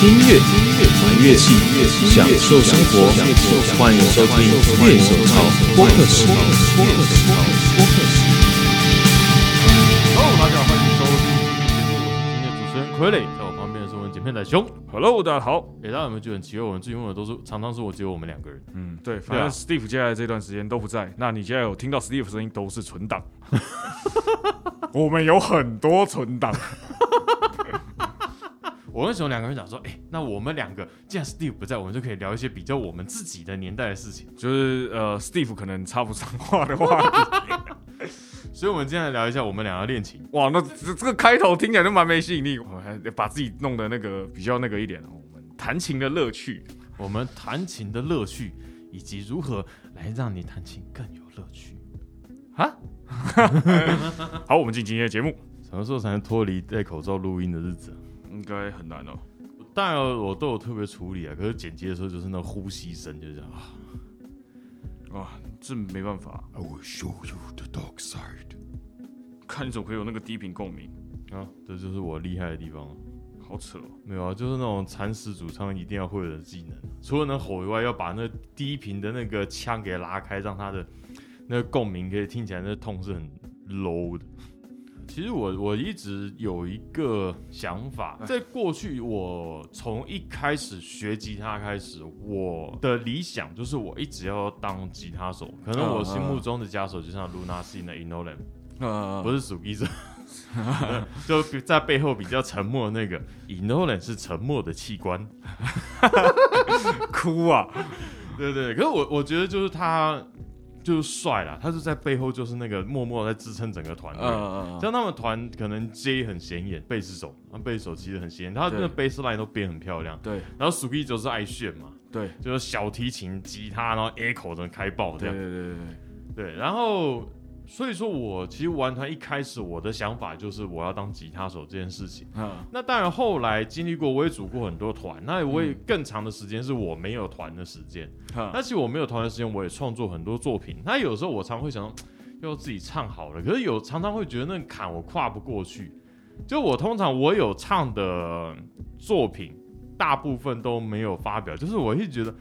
听乐，玩乐器，享受生活。欢迎收听《乐手潮播客室》。Hello，大家好，欢迎收听今天的节目，我是今天的主持人傀儡，在我旁边的是我们剪片仔兄。Hello，大家好。哎、大家有没有觉得很奇怪？我们最近问的都是常常是我只有我们两个人。嗯，对，反正 Steve 接下来这段时间都不在，那你现在有听到 Steve 声音都是存档。我们有很多存档，我跟熊两个人讲说，哎、那我们两个既然 Steve 不在，我们就可以聊一些比较我们自己的年代的事情。就是呃，Steve 可能插不上话的话题。所以，我们今天来聊一下我们两个恋情。哇，那这这个开头听起来就蛮没吸引力，我们还得把自己弄得那个比较那个一点。我们弹琴的乐趣，我们弹琴的乐趣，以及如何来让你弹琴更有乐趣。啊。好，我们进今天的节目，什么时候才能脱离戴口罩录音的日子啊？应该很难哦。当然，我都有特别处理啊。可是剪辑的时候，就是那呼吸声，就是这样啊。哇，这没办法，I will show you the dark side. 看你怎么可以有那个低频共鸣，啊，这就是我厉害的地方了。好扯哦。没有啊，就是那种蚕食主唱一定要会的技能，除了能吼以外，要把那低频的那个腔给拉开，让他的那个共鸣可以听起来那痛是很 low 的。其实我我一直有一个想法，在过去我从一开始学吉他开始，我的理想就是我一直要当吉他手。可能我心目中的吉他手就像 Luna C 的 Inolan，呃，不是属鸡者，就在背后比较沉默的那个 Inolan 是沉默的器官，哭啊！对对对。可是我我觉得就是他就是帅啦，他是在背后就是那个默默在支撑整个团队。呃，像他们团可能 J 很显眼，贝斯手，那贝斯手其实很显眼，他那个对 bass line 都编很漂亮。对然后 s u k i 就是爱炫嘛，对就是小提琴、吉他，然后 echo 的开爆这样。对对对对对，对，然后所以说我其实玩团一开始我的想法就是我要当吉他手这件事情。嗯那当然后来经历过，我也组过很多团，那我也更长的时间是我没有团的时间。嗯那其实我没有团的时间，我也创作很多作品。那有时候我常会想，要自己唱好了，可是有常常会觉得那坎我跨不过去。就我通常我有唱的作品，大部分都没有发表，就是我会觉得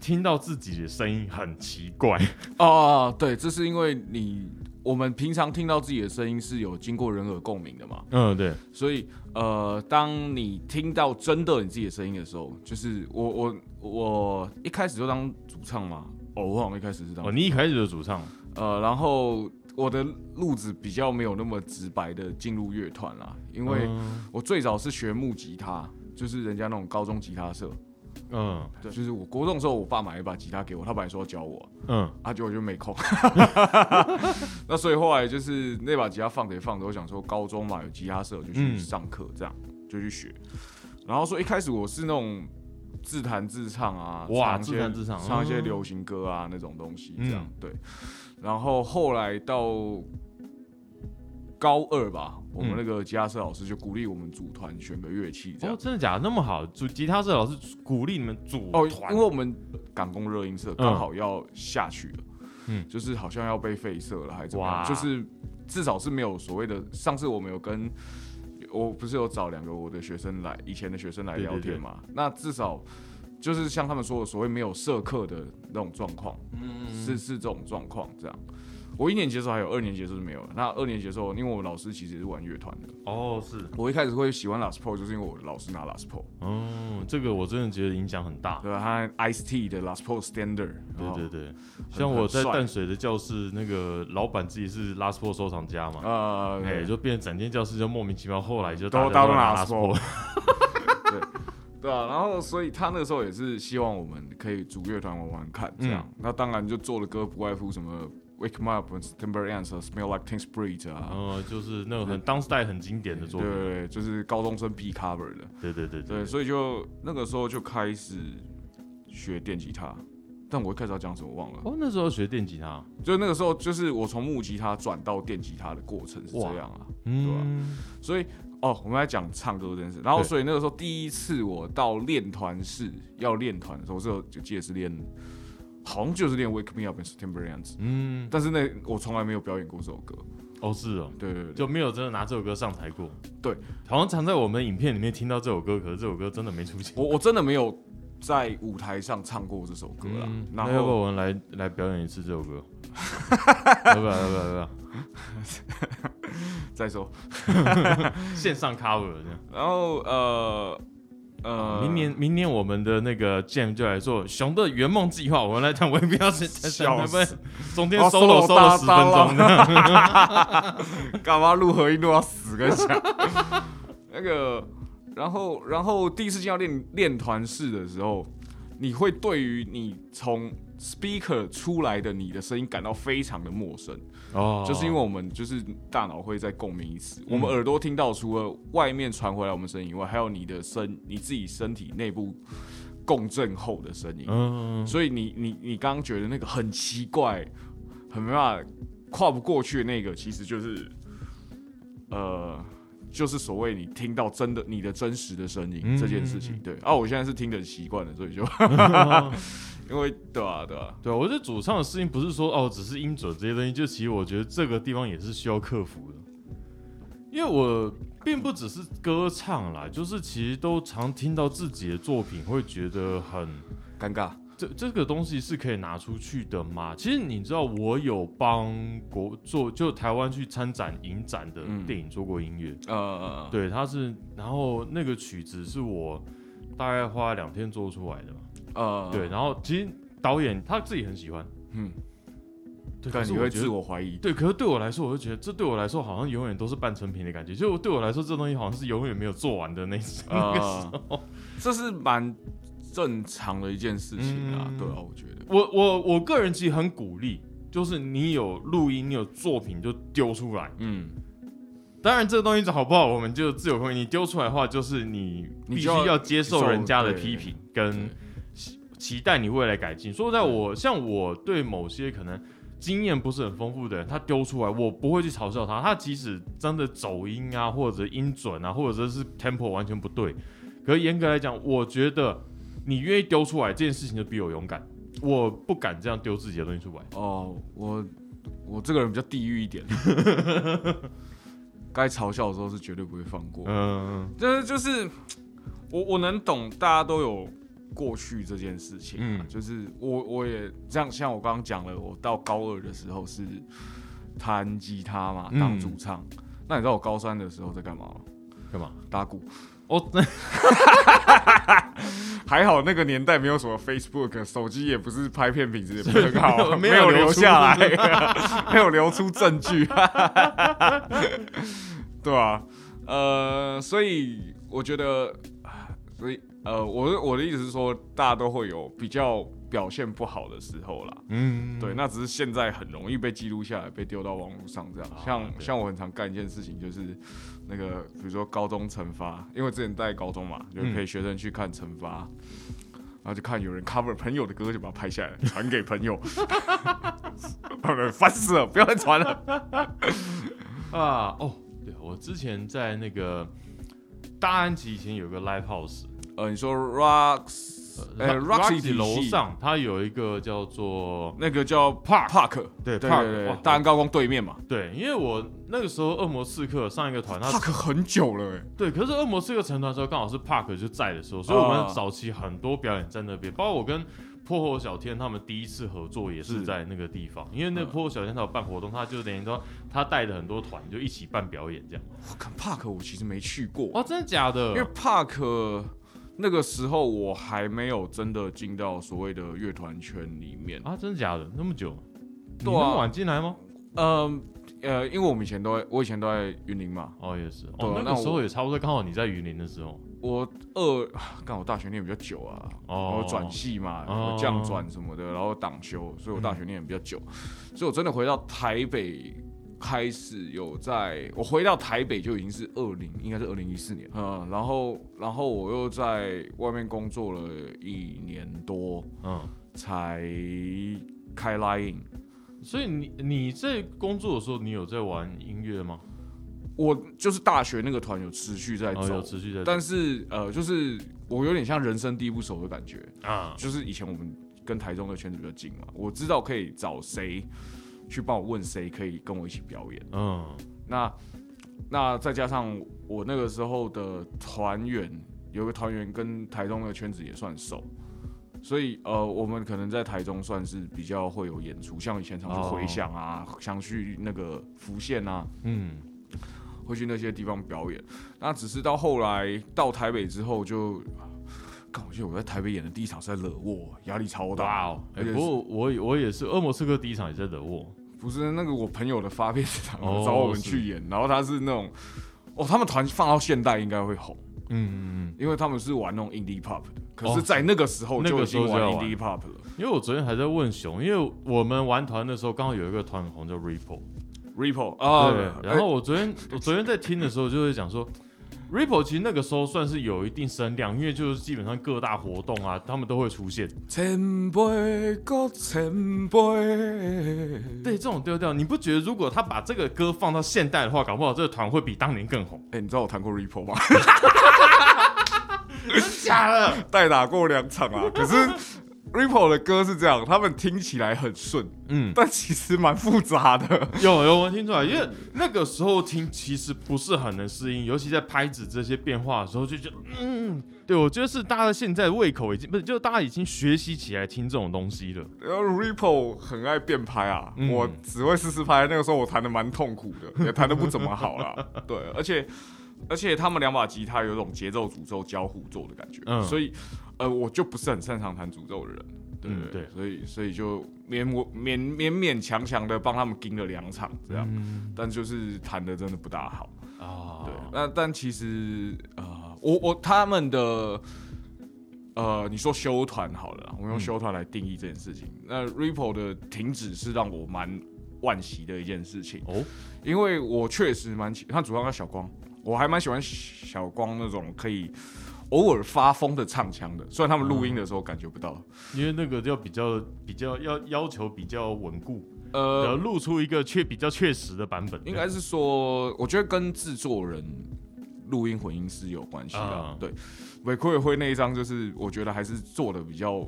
听到自己的声音很奇怪。哦，对，这是因为你我们平常听到自己的声音是有经过人耳共鸣的嘛，嗯，对，所以呃，当你听到真的你自己的声音的时候，就是我我我一开始就当主唱嘛，哦，我好像一开始是当哦，你一开始就主唱，呃，然后我的路子比较没有那么直白的进入乐团啦，因为嗯。我最早是学木吉他，就是人家那种高中吉他社，嗯对，就是我国中的时候，我爸买一把吉他给我，他本来说要教我，嗯啊，结果就没空。那所以后来就是那把吉他放着也放着，我想说高中嘛有吉他社，我就去嗯上课，这样、就去学。然后说一开始我是那种自弹自唱啊，哇唱一些自弹自唱唱一些嗯流行歌啊那种东西，这样、嗯对。然后后来到高二吧，我们嗯那个吉他社老师就鼓励我们组团选个乐器，这样哦，。真的假的？那么好，主吉他社老师鼓励你们组哦，团因为我们港工热音社刚好要下去了，嗯就是好像要被废社了，还是怎么样？就是至少是没有所谓的。上次我们有跟我不是有找两个我的学生来，以前的学生来聊天嘛？那至少就是像他们说的所谓没有社课的那种状况，嗯是是这种状况这样。我一年级的时候还有，二年级的时候是没有的。那二年级的时候，因为我们老师其实也是玩乐团的，哦是。我一开始会喜欢 Last Pro，就是因为我老师拿 Last Pro，哦，这个我真的觉得影响很大。对吧？他 Ice T 的 Last Pro Standard，对对对，像我在淡水的教室，那个老板自己是 Last Pro 收藏家嘛，呃，哎，就变成整间教室就莫名其妙，后来就都都拿拿 Last Pro，对。啊，然后所以他那个时候也是希望我们可以组乐团玩玩看，这样。那当然就做的歌不外乎什么 Wake Me Up、Timber Ants、Smell Like Teen Spirit 啊，嗯，就是那种很当时代很经典的作品，对对对，就是高中生必 cover 的。对对对对，所以就那个时候就开始学电吉他，但我一开始要讲什么我忘了。哦，那时候学电吉他，就那个时候，就是我从木吉他转到电吉他的过程是这样啊。嗯，所以哦，我们来讲唱歌这件事。然后，所以那个时候第一次我到练团室要练团的时候，我是有就记得是练好像就是练 Wake Me Up in September 的样子，嗯，但是那我从来没有表演过这首歌。哦是哦，对对对，就没有真的拿这首歌上台过。对，好像常在我们影片里面听到这首歌，可是这首歌真的没出现。我我真的没有在舞台上唱过这首歌啦。嗯，然那要不要我们来来表演一次这首歌？要不要？要不要？要不要？再说，线上 cover 这样。然后呃呃，明年明年我们的那个 Jam 就来做熊的圆梦计划，我们来谈，我也不要是笑死中间哦 solo solo 十分搭钟。干嘛录合音录要死跟你讲。那个，然后然后第一次进到练练团式的时候，你会对于你从 speaker 出来的你的声音感到非常的陌生，哦。就是因为我们就是大脑会再共鸣一次，我们耳朵听到除了外面传回来我们声音以外，还有你的身你自己身体内部共振后的声音，嗯，所以你你你刚刚觉得那个很奇怪，很没办法跨不过去的那个，其实就是呃，就是所谓你听到真的你的真实的声音、嗯这件事情。对。啊，我现在是听得习惯了，所以就因为对啊对啊，对，我觉得主唱的事情不是说哦，只是音准这些东西，就其实我觉得这个地方也是需要克服的，因为我并不只是歌唱啦，就是其实都常听到自己的作品，会觉得很尴尬。这这个东西是可以拿出去的吗？其实你知道，我有帮国做就台湾去参展影展的嗯。电影做过音乐，呃，对，它是，然后那个曲子是我大概花两天做出来的嘛，呃，对，，然后其实导演他自己很喜欢，嗯，对，但你会自是我觉得。我怀疑。对，可是对我来说，我就觉得这对我来说好像永远都是半成品的感觉。就对我来说，这东西好像是永远没有做完的那种。那个时候呃，这是蛮正常的一件事情啊，嗯对啊，我觉得。我我我个人其实很鼓励，就是你有录音，你有作品就丢出来。嗯，当然，这个东西好不好，我们就自由空间。你丢出来的话，就是你必须要要接受人家的批评，跟对期期待你未来改进。说实在我像我对某些可能经验不是很丰富的人，他丢出来，我不会去嘲笑他。他即使真的走音啊，或者音准啊，或者是 tempo 完全不对，可是严格来讲，我觉得你愿意丢出来这件事情就比我勇敢。我不敢这样丢自己的东西出来。哦，我我这个人比较地狱一点，该嘲笑的时候是绝对不会放过。嗯但是就是我我能懂大家都有过去这件事情、啊，嗯就是我我也这样，像我刚刚讲了，我到高二的时候是弹吉他嘛，嗯当主唱。那你知道我高三的时候在干嘛吗？干嘛？打鼓。哦，还好那个年代没有什么 Facebook，手机也不是拍片品质也不是很好，没有留下来，没有留出证据，对啊，呃，所以我觉得，所以呃，我的我的意思是说，大家都会有比较表现不好的时候啦。嗯，对，那只是现在很容易被记录下来，被丢到网络上这样。像像我很常干一件事情，就是那个比如说高中惩罚，因为之前带高中嘛，就陪学生去看惩罚，然后就看有人 cover 朋友的歌，就把它拍下来传给朋友，他们烦死了，不要再传了。啊，哦，对，我之前在那个大安吉以前有个 live house，呃，你说 Rocks，呃 Roxy Roxy 楼上它有一个叫做那个叫 Park Park，对对 Park，对对哇，大安高工对面嘛对，因为我那个时候恶魔刺客上一个团，他，Park 很久了哎，对，可是恶魔刺客成团的时候刚好是 Park 就在的时候，所以我啊们早期很多表演在那边，包括我跟。破火小天他们第一次合作也是是在那个地方，因为那嗯破火小天他有办活动，他就等于说他带着很多团就一起办表演这样。我看 Park 我其实没去过，哇，真的假的？因为 Park 那个时候我还没有真的进到所谓的乐团圈里面。啊，真的假的？那么久？你那么晚进来吗？嗯呃，因为我们以前都在，我以前都在云林嘛。哦，也是。哦，那个时候也差不多，刚好你在云林的时候。我二刚好大学念比较久啊，然哦后转系嘛，降转什么的，然后党修，所以我大学念得比较久。所以我真的回到台北。开始有在，我回到台北就已经是二零，应该是二零一四年，嗯，然后然后我又在外面工作了一年多，嗯，才开 Line。所以你你在工作的时候，你有在玩音乐吗？我就是大学那个团有持续在哦，走，有持续在，但是呃，就是我有点像人生地不熟的感觉。啊，就是以前我们跟台中的圈子比较近嘛，我知道可以找谁去帮我问谁可以跟我一起表演。嗯，那那再加上我那个时候的团员，有个团员跟台中的圈子也算熟，所以呃，我们可能在台中算是比较会有演出，像以前常去回响啊，想去那个福县啊，嗯，会去那些地方表演。那只是到后来到台北之后就，干，我记得我在台北演的第一场是在惹沃，压力超大哇哦！而且是不过我我也是，恶魔刺客第一场也在惹我，不是那个我朋友的发片场哦找我们去演，然后他是那种，哦，他们团放到现代应该会红。嗯嗯嗯因为他们是玩那种 indie pop 的，可哦是，在那个时候那个就已经玩时候就 indie pop 了。嗯，因为我昨天还在问熊，因为我们玩团的时候刚好有一个团很红叫 Ripple，Ripple 啊，对，然后我昨天我昨天在听的时候就会讲说。Ripple 其实那个时候算是有一定声量，因为就是基本上各大活动啊，他们都会出现。前辈个前辈，对这种调调，你不觉得如果他把这个歌放到现代的话，搞不好这个团会比当年更红？哎、你知道我弹过 Ripple 吗？假的？代打过两场啊，可是 Ripple 的歌是这样，他们听起来很顺，嗯，但其实蛮复杂的。有有我听出来，因为那个时候听其实不是很能适应，尤其在拍子这些变化的时候，就觉得嗯，对我觉得是大家现在胃口已经不是，就是大家已经学习起来听这种东西了。然后 Ripple 很爱变拍啊，嗯我只会试试拍，那个时候我弹的蛮痛苦的，也弹的不怎么好啦。对，而且而且他们两把吉他有种节奏诅咒交互做的感觉，嗯。所以呃，我就不是很擅长弹诅咒的人。对嗯对。对所以所以就勉我勉勉勉强强的帮他们盯了两场这样，嗯。但就是弹的真的不大好。啊，对，那但其实呃，我我他们的呃，你说修团好了，我用嗯。修团来定义这件事情。那 Ripple 的停止是让我蛮惋惜的一件事情，哦，因为我确实蛮喜，他主要叫小光，我还蛮喜欢小光那种可以偶尔发疯的唱腔的，虽然他们录音的时候感觉不到。因为那个要比较比较要要求比较稳固，要呃，录出一个确比较确实的版本，应该是说，我觉得跟制作人录音混音师有关系的。啊对，韦奎辉那一张就是我觉得还是做的比较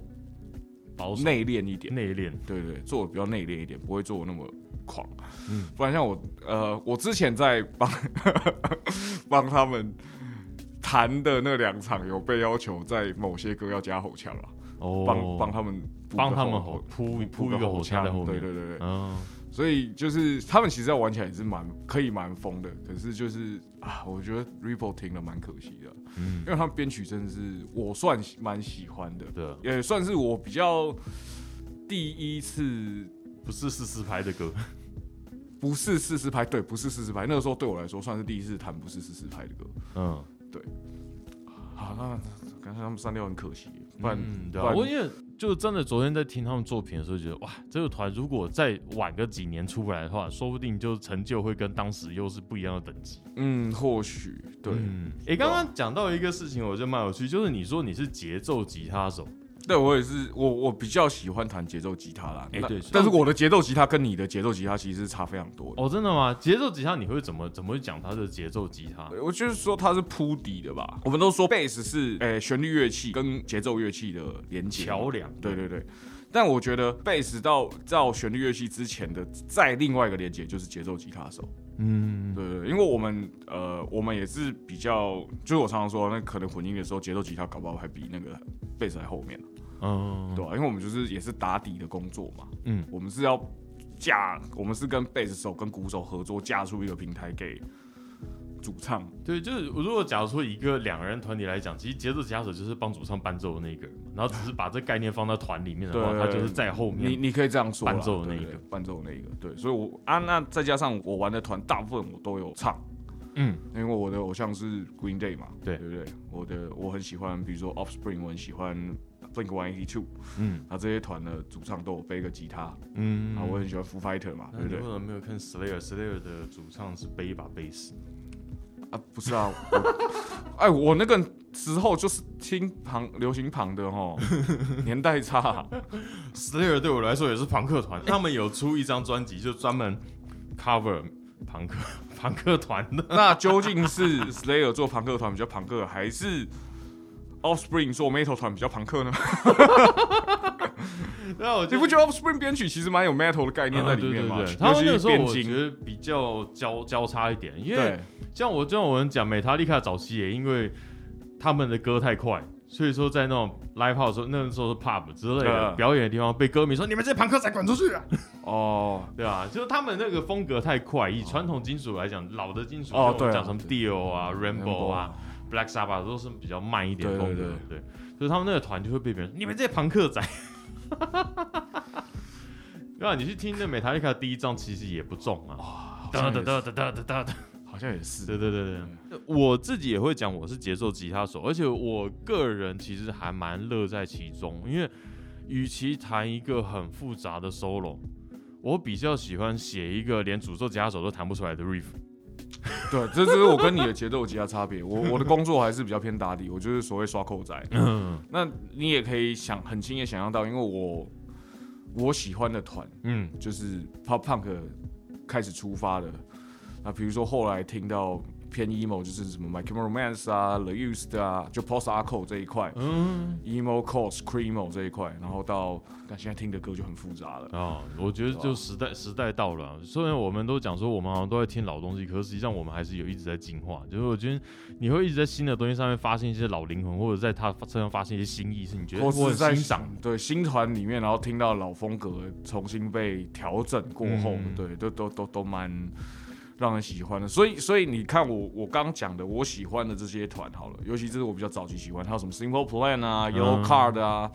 保守内敛一点，内敛，对对，做的比较内敛一点，不会做那么狂。嗯。不然像我呃，我之前在帮帮他们弹的那两场，有被要求在某些歌要加吼腔了，哦，帮帮他们帮他们吼铺铺铺一个吼腔在后面，对对对。对，嗯，所以就是他们其实要玩起来也是蛮可以蛮疯的，可是就是啊，我觉得 Ripple 停了蛮可惜的，嗯。因为他们编曲真的是我算蛮喜欢的，对，也算是我比较第一次不是四四拍的歌，不是四四拍，对，不是四四拍，那个时候对我来说算是第一次弹不是四四拍的歌。嗯，对好，那感觉他们删掉很可惜，不然、嗯对啊，我因为就真的昨天在听他们作品的时候，觉得哇，这个团如果再晚个几年出来的话，说不定就成就会跟当时又是不一样的等级。嗯，或许对，嗯，诶，刚刚讲到一个事情，我觉得蛮有趣，就是你说你是节奏吉他手，对我也是，我我比较喜欢弹节奏吉他啦。那哎对但是我的节奏吉他跟你的节奏吉他其实是差非常多的。哦，真的吗？节奏吉他你会怎么怎么会讲它的节奏吉他？我就是说它是铺底的吧。我们都说贝斯是诶旋律乐器跟节奏乐器的连接桥梁，对对对。但我觉得贝斯到到旋律乐器之前的再另外一个连接就是节奏吉他手。嗯，对对，对因为我们呃，我们也是比较，就是我常常说，那可能混音的时候，节奏吉他搞不好还比那个贝斯还后面，嗯，对吧、因为我们就是也是打底的工作嘛，嗯，我们是要架，我们是跟贝斯手跟鼓手合作，架出一个平台给主唱。对，就是如果假如说一个两个人团体来讲，其实节奏吉他手就是帮主唱伴奏的那个人嘛，然后只是把这概念放到团里面的话，对他就是在后面。你你可以这样说，伴奏的那一个伴奏的那一个，对，所以我啊，那再加上我玩的团大部分我都有唱，嗯，因为我的偶像是 Green Day 嘛，对。对不对？我的我很喜欢，比如说 Offspring，我很喜欢 Blink One Eighty Two，嗯啊，这些团的主唱都有背个吉他，嗯，啊，我很喜欢 Foo Fighter 嘛，对不对那你为？什么没有看 Slayer？Slayer 的主唱是背一把贝斯。啊，不是啊，我 哎，我那个时候就是听旁流行旁的哦，年代差、Slayer 对我来说也是朋克团，他们有出一张专辑，就专门 cover 朋克 朋克团的。那究竟是 Slayer 做朋克团比较朋克，还是 Offspring 做 Metal 团比较朋克呢？那我你不觉得 Offspring 编曲其实蛮有 metal 的概念在里面吗？啊对对对。他们那个时候我觉得比较交交叉一点，因为像我像我们讲美塔利卡早期也因为他们的歌太快，所以说在那种 live house 的时候那个时候是 pub 之类的嗯表演的地方被歌迷说你们这些朋克仔滚出去啊！哦，对啊，就是他们那个风格太快，以传统金属来讲，老的金属，哦对啊。讲什么 Dio 啊、Rainbow Rainbow 啊、Black Sabbath 都是比较慢一点风格，对。对。对，所以他们那个团就会被别人说你们这些朋克仔。对啊，你去听那美塔利卡第一张其实也不重啊，好哒哒像也是，哒哒哒哒哒。好像也是，对。对对对，我自己也会讲我是节奏吉他手，而且我个人其实还蛮乐在其中，因为与其弹一个很复杂的 solo，我比较喜欢写一个连主奏吉他手都弹不出来的 riff。对，这这是我跟你的节奏吉他差别。我我的工作还是比较偏打底，我就是所谓刷扣仔。嗯那你也可以想很轻易想象到，因为我我喜欢的团嗯就是 pop punk 开始出发的。那比如说后来听到偏 emo，就是什么 My Chemical Romance 啊、The Used 啊，就 post hardcore 这一块嗯，emo、cos、screamo 这一块，然后到但现在听的歌就很复杂了。啊，我觉得就时代时代到了啊、虽然我们都讲说我们好像都在听老东西，可是实际上我们还是有一直在进化。就是我觉得你会一直在新的东西上面发现一些老灵魂，或者在他身上发现一些新意，是你觉得或我在欣赏。对新团里面，然后听到老风格重新被调整过后，嗯对，都都都都蛮让人喜欢的。所以，所以你看我我刚讲的我喜欢的这些团好了，尤其这是我比较早期喜欢，还有什么 Simple Plan 啊、Yellow 嗯 Card 啊，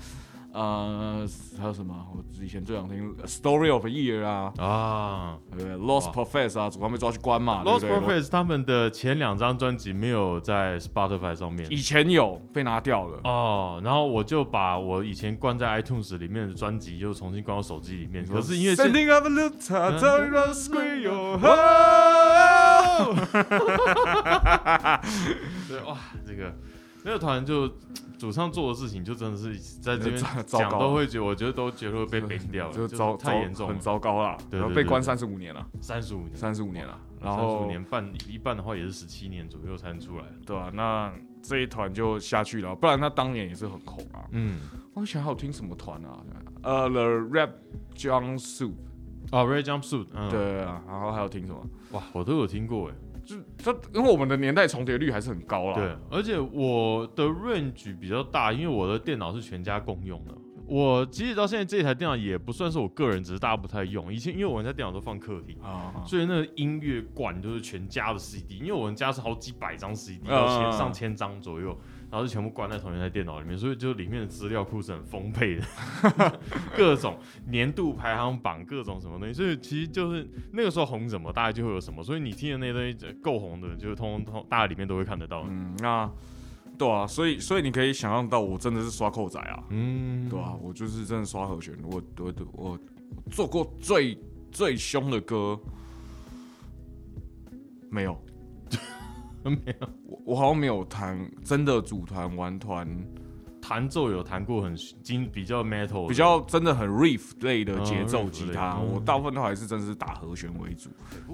呃，还有什么？我以前最想听 Story of a Year 啊，啊。对不对？Lost Profess 啊，主要被抓去关嘛，Lost Profess 他们的前两张专辑没有在 Spotify 上面。以前有被拿掉了。哦，然后我就把我以前关在 iTunes 里面的专辑又重新关到手机里面。可是因为 哇，这个那个团就主唱做的事情，就真的是在这边 讲都会觉得，我觉得都觉得会被 ban 掉了，就糟糟太严重了很，糟糕啦。对被关三十五年了，三十五年，三十五年了。然三十后五年半一半的话也是十七年左右才能出来。对吧、那这一团就下去了，不然他当年也是很红啊。嗯，我想还有听什么团啊？呃，The Rap Jumpsuit，哦，Red Jumpsuit，嗯，，对啊，然后还有听什么？哇，我都有听过哎。就这，因为我们的年代重叠率还是很高啦。对，而且我的 range 比较大，因为我的电脑是全家共用的。我即使到现在这台电脑也不算是我个人，只是大家不太用。以前因为我们家电脑都放客厅，啊，所以那个音乐馆都是全家的 CD，因为我们家是好几百张 CD，嗯有千上千张左右，然后就全部关在同一台电脑里面，所以就里面的资料库是很丰沛的，各种年度排行榜，各种什么东西，所以其实就是那个时候红什么，大家就会有什么，所以你听的那些东西够红的，就是通通大家里面都会看得到。嗯，那对啊，所以所以你可以想象到，我真的是刷扣仔啊，嗯，对啊，我就是真的刷和弦，我我我我做过最最凶的歌没有。没有。我我好像没有弹真的组团玩团，弹奏有弹过很精比较 metal，比较真的很 riff 类的节奏吉他，我大部分都还是真的是打和弦为主，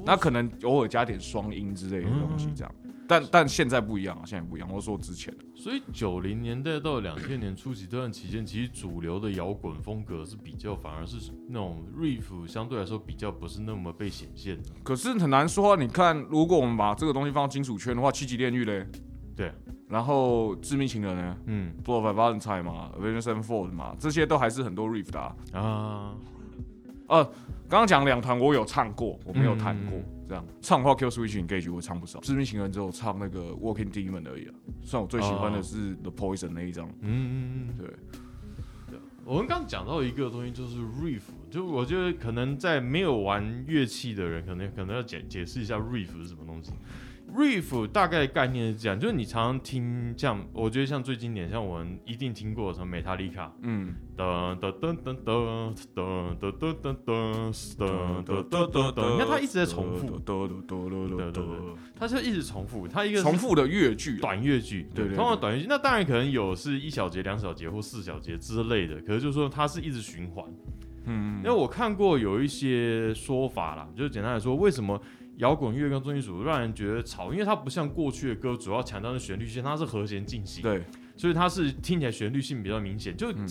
那可能偶尔加点双音之类的东西这样。但但现在不一样啊，现在不一样。我说之前的，所以九零年代到两千年初期这段期间，其实主流的摇滚风格是比较，反而是那种 riff 相对来说比较不是那么被显现的。可是很难说啊。你看，如果我们把这个东西放到金属圈的话，七级炼狱嘞，对，然后致命情人呢嗯，Blow of Valentine 嘛，Avenged Sevenfold 嘛，这些都还是很多 riff 的啊。啊，呃，刚刚讲两团我有唱过，我没有弹过。嗯这样唱的话，Kill Switch Engage 我唱不少，致命情人只有唱那个 Walking Demon 而已啊。算我最喜欢的是 The Poison 那一张，嗯嗯嗯，对，我们刚刚讲到一个东西，就是 riff，就我觉得可能在没有玩乐器的人，可能可能要解解释一下 riff 是什么东西。Riff 大概概念是这样，就是你常常听像，我觉得像最经典，像我们一定听过什么美塔利卡，嗯，噔噔噔噔噔噔噔噔噔噔噔噔噔噔噔，你看它一直在重复，嘟嘟嘟嘟嘟嘟它就一直重复，它一个是重复的乐句，短乐句，对对通常短乐句，那当然可能有是一小节、两小节或四小节之类的，可是就是说它是一直循环。嗯因为我看过有一些说法啦，就是简单来说，为什么摇滚乐跟重金属让人觉得吵？因为它不像过去的歌主要强调的旋律线，它是和弦进行，对，所以它是听起来旋律性比较明显。就嗯、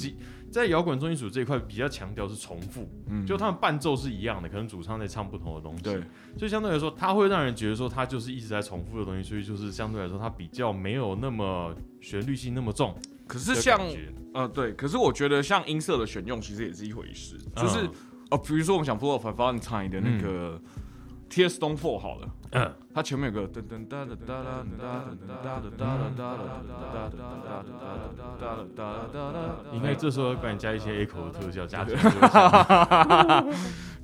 在摇滚重金属这一块比较强调是重复，嗯。就他们伴奏是一样的，可能主唱在唱不同的东西。对，所以相对来说，它会让人觉得说它就是一直在重复的东西，所以就是相对来说它比较没有那么旋律性那么重可是像呃对，可是我觉得像音色的选用其实也是一回事，就是嗯。哦，比如说我们想《Full of Valentine》的那个 Tears Don't Fall 好了，嗯它前面有个噔噔哒哒哒哒哒哒哒哒哒哒哒哒哒应该这时候要帮你加一些 echo 的特效加。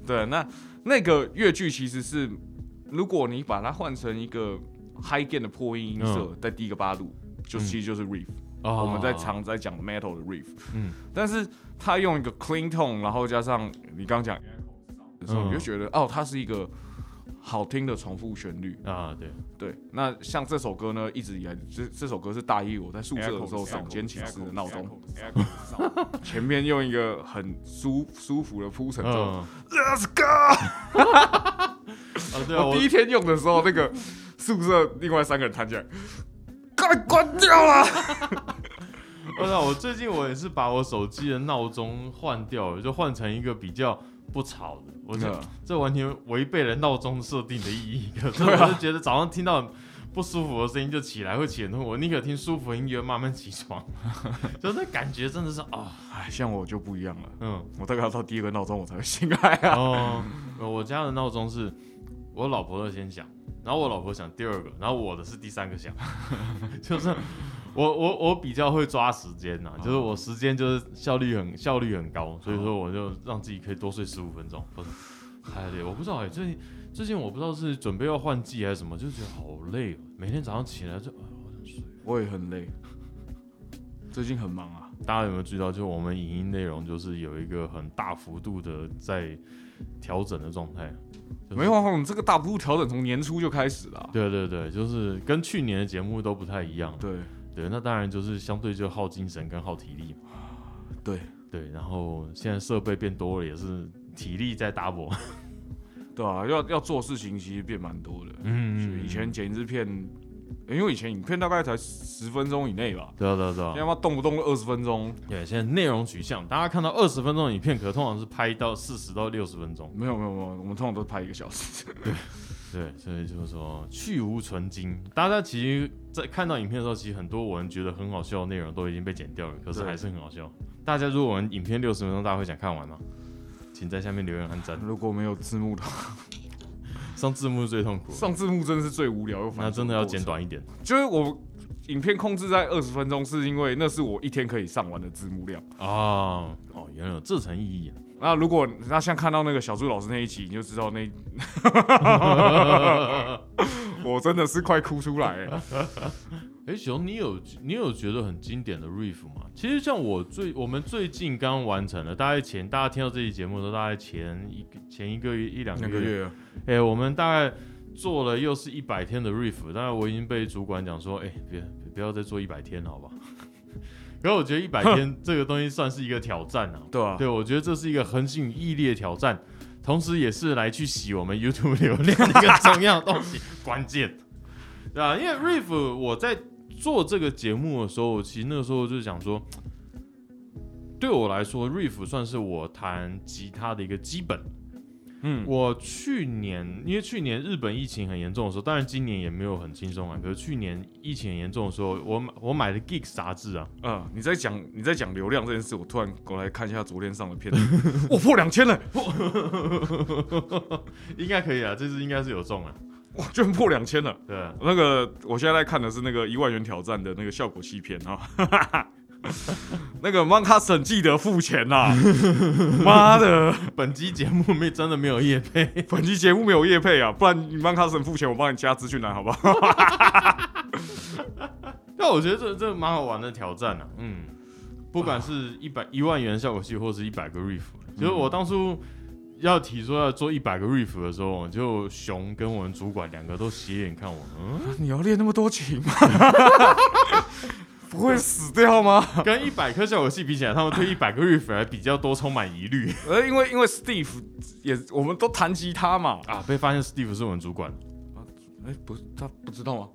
对，那那个乐句其实是，如果你把它换成一个 high gain 的破音音色，在第一个八度，就嗯其实就是 riff，、哦我们在常在讲 metal 的 riff，嗯但是他用一个 clean tone，然后加上你刚刚讲的时候，嗯你就觉得哦，它是一个好听的重复旋律。啊，对，对，那像这首歌呢，一直以来这这首歌是大一我在宿舍的时候早间寝室的闹钟，前面用一个很舒舒服的铺陈之，，Let's go。啊，对啊，我我第一天用的时候，那个宿舍另外三个人弹起来，快关掉了。我操！我最近我也是把我手机的闹钟换掉了，就换成一个比较不吵的。我觉得嗯这完全违背了闹钟设定的意义。可是 我是觉得早上听到不舒服的声音就起来会起很痛，我宁可听舒服的音乐慢慢起床。就那感觉真的是啊，哎，像我就不一样了，嗯，我大概要到第二个闹钟我才会醒来啊。哦，呃我家的闹钟是我老婆的先想，然后我老婆想第二个，然后我的是第三个想，就是我我我比较会抓时间呐，就是我时间就是效率很效率很高，所以说我就让自己可以多睡十五分钟。不是，哎对，我不知道哎、最近最近我不知道是准备要换季还是什么，就觉得好累哦，每天早上起来就。哎我想睡我也很累，最近很忙啊。大家有没有注意到，就我们影音内容就是有一个很大幅度的在调整的状态？就是没有啊，我们这个大幅度调整从年初就开始了啊。对对对，就是跟去年的节目都不太一样。对对，那当然就是相对就耗精神跟耗体力嘛。对对，然后现在设备变多了，也是体力在 double。对啊，要要做事情其实变蛮多的。嗯以前剪一支片，因为以前影片大概才十分钟以内吧，对啊对啊对啊现在妈动不动二十分钟。对，现在内容取向，大家看到二十分钟的影片，可通常是拍到四十到六十分钟。没有没有没有，我们通常都拍一个小时。对对，所以就是说去无存精。大家其实，在看到影片的时候，其实很多我们觉得很好笑的内容都已经被剪掉了，可是还是很好笑。大家如果我们影片六十分钟，大家会想看完吗？请在下面留言按赞。如果没有字幕的话，上字幕是最痛苦的，上字幕真的是最无聊又烦那真的要。剪短一点。就是我影片控制在二十分钟，是因为那是我一天可以上完的字幕量。啊哦，原来有这层意义啊！那如果那像看到那个小朱老师那一集，你就知道那，我真的是快哭出来了。哎，熊，你有你有觉得很经典的 riff 吗？其实像我最我们最近刚完成了，大概前大家听到这期节目的时候，大概前一个前一个月一两个月，哎、我们大概做了又是一百天的 riff，当然我已经被主管讲说，哎、别不要再做一百天了，好吧？然后我觉得一百天 这个东西算是一个挑战啊，对啊，对，我觉得这是一个恒心与毅力的挑战，同时也是来去洗我们 YouTube 流量的一个重要的东西，关键，对啊，因为 riff 我在做这个节目的时候，其实那个时候就是想说，对我来说，riff 算是我弹吉他的一个基本。嗯，我去年因为去年日本疫情很严重的时候，当然今年也没有很轻松啊。可是去年疫情很严重的时候，我买我买了 Geek 杂志啊，嗯，你在讲你在讲流量这件事，我突然过来看一下昨天上的片，我破两千了，应该可以啊，这次应该是有中啊。哇，居然破两千了。对啊，那个我现在在看的是那个一万元挑战的那个效果器片啊，那个 m 卡省记得付钱呐、妈的，本期节目没真的没有叶配，本期节目没有叶配啊，不然你 m 卡省付钱，我帮你加资讯栏好不好？但我觉得这这蛮好玩的挑战啊。嗯，不管是一百一万元效果器，或是一百个 riff，就是我当初要提说要做一百个 riff 的时候，就熊跟我们主管两个都斜眼看我，嗯。你要练那么多琴吗？不会死掉吗？跟一百颗效果器比起来，他们对一百个 riff 还比较多充满疑虑呃，因为因为 Steve 也我们都弹吉他嘛，啊。被发现 Steve 是我们主管，哎、不，他不知道吗？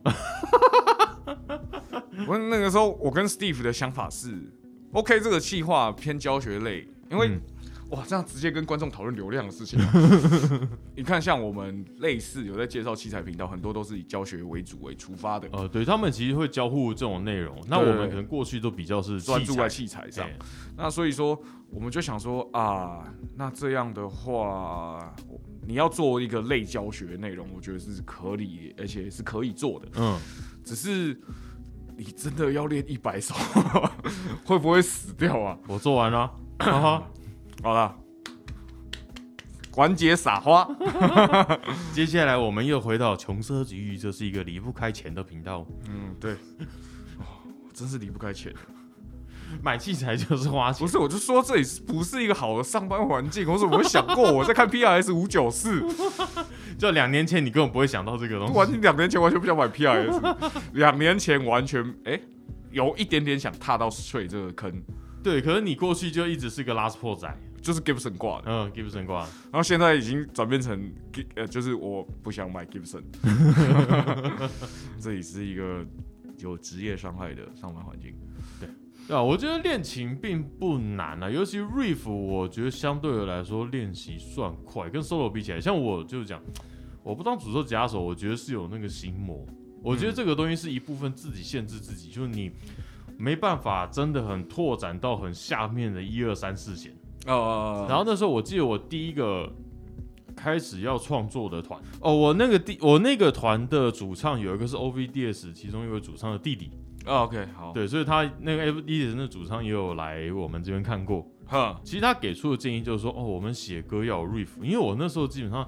我那个时候我跟 Steve 的想法是，OK，这个计划偏教学类，因为、嗯哇，这样直接跟观众讨论流量的事情啊、你看，像我们类似有在介绍器材频道，很多都是以教学为主为出发的，呃，对他们其实会交互这种内容，那我们可能过去都比较是专注在器材上。对那所以说，我们就想说啊，那这样的话，你要做一个类教学内容，我觉得是可以，而且是可以做的。嗯，只是你真的要练一百首，会不会死掉啊？我做完了，哈哈。好了，环节撒花，接下来我们又回到穷奢极欲，这是一个离不开钱的频道。嗯，对，哦，真是离不开钱。买器材就是花钱不，是，我就说这里是不是一个好的上班环境？我怎么会想过 我在看 PRS 五九四？就两年前你根本不会想到这个东西。完全两年前完全不想买 PRS，两年前完全哎、有一点点想踏到 Stray 这个坑，对，可是你过去就一直是个 last p o 仔，就是 Gibson 挂的，嗯，Gibson 挂，然后现在已经转变成 Gi- 呃，就是我不想买 Gibson，这里是一个有职业伤害的上班环境。对。啊，我觉得练琴并不难啊，尤其 riff，我觉得相对的来说练习算快，跟 solo 比起来，像我就是讲，我不当主奏吉他手，我觉得是有那个心魔，我觉得这个东西是一部分自己限制自己，就是你没办法真的很拓展到很下面的一二三四弦。呃，然后那时候我记得我第一个开始要创作的团，哦，我那个第我那个团的主唱有一个是 OVDS 其中一位主唱的弟弟，哦 OK 好，，对，所以他那个 OVDS 的主唱也有来我们这边看过。哈，其实他给出的建议就是说，哦，我们写歌要有 riff，因为我那时候基本上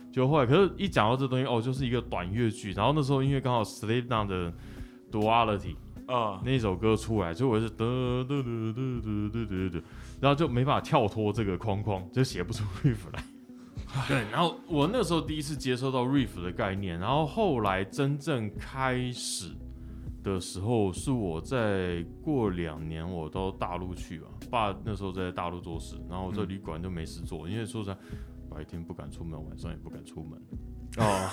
就后来可是一讲到这东西哦就是一个短乐句然后那时候音乐刚好 slave 那样的 duality 啊。那首歌出来就我是噔噔噔噔噔噔噔然后就没法跳脱这个框框就写不出 riff 来对然后我那时候第一次接收到 riff 的概念然后后来真正开始的时候是我在过两年我到大陆去吧爸那时候在大陆做事然后我这旅馆就没事做因为说实话白天不敢出门，晚上也不敢出门。哦，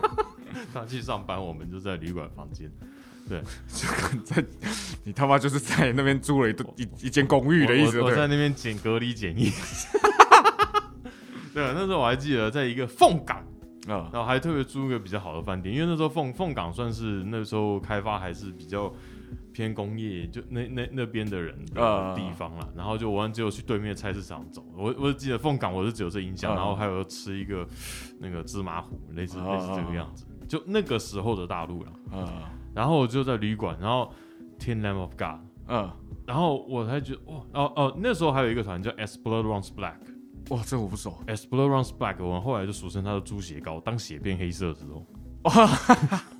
他去上班，我们就在旅馆房间。对，就在你他妈就是在那边租了一一一间公寓的意思，我在，那边检隔离检疫。对，那时候我还记得，在一个凤港，啊然后还特别租一个比较好的饭店，因为那时候凤凤港算是那时候开发还是比较偏工业，就那那那边的人的啊地方啦。然后就我只有去对面菜市场走，我我记得凤港我是只有这印象，啊然后还有吃一个那个芝麻糊，类似啊类似这个样子，就那个时候的大陆了。啊然后我就在旅馆，然后听 Lamb of God。嗯！然后我才觉得，哇，哦哦，那时候还有一个团叫 As Blood Runs Black，哇，这我不熟 As Blood Runs Black，我们后来就俗称它的猪血糕，当血变黑色的时候。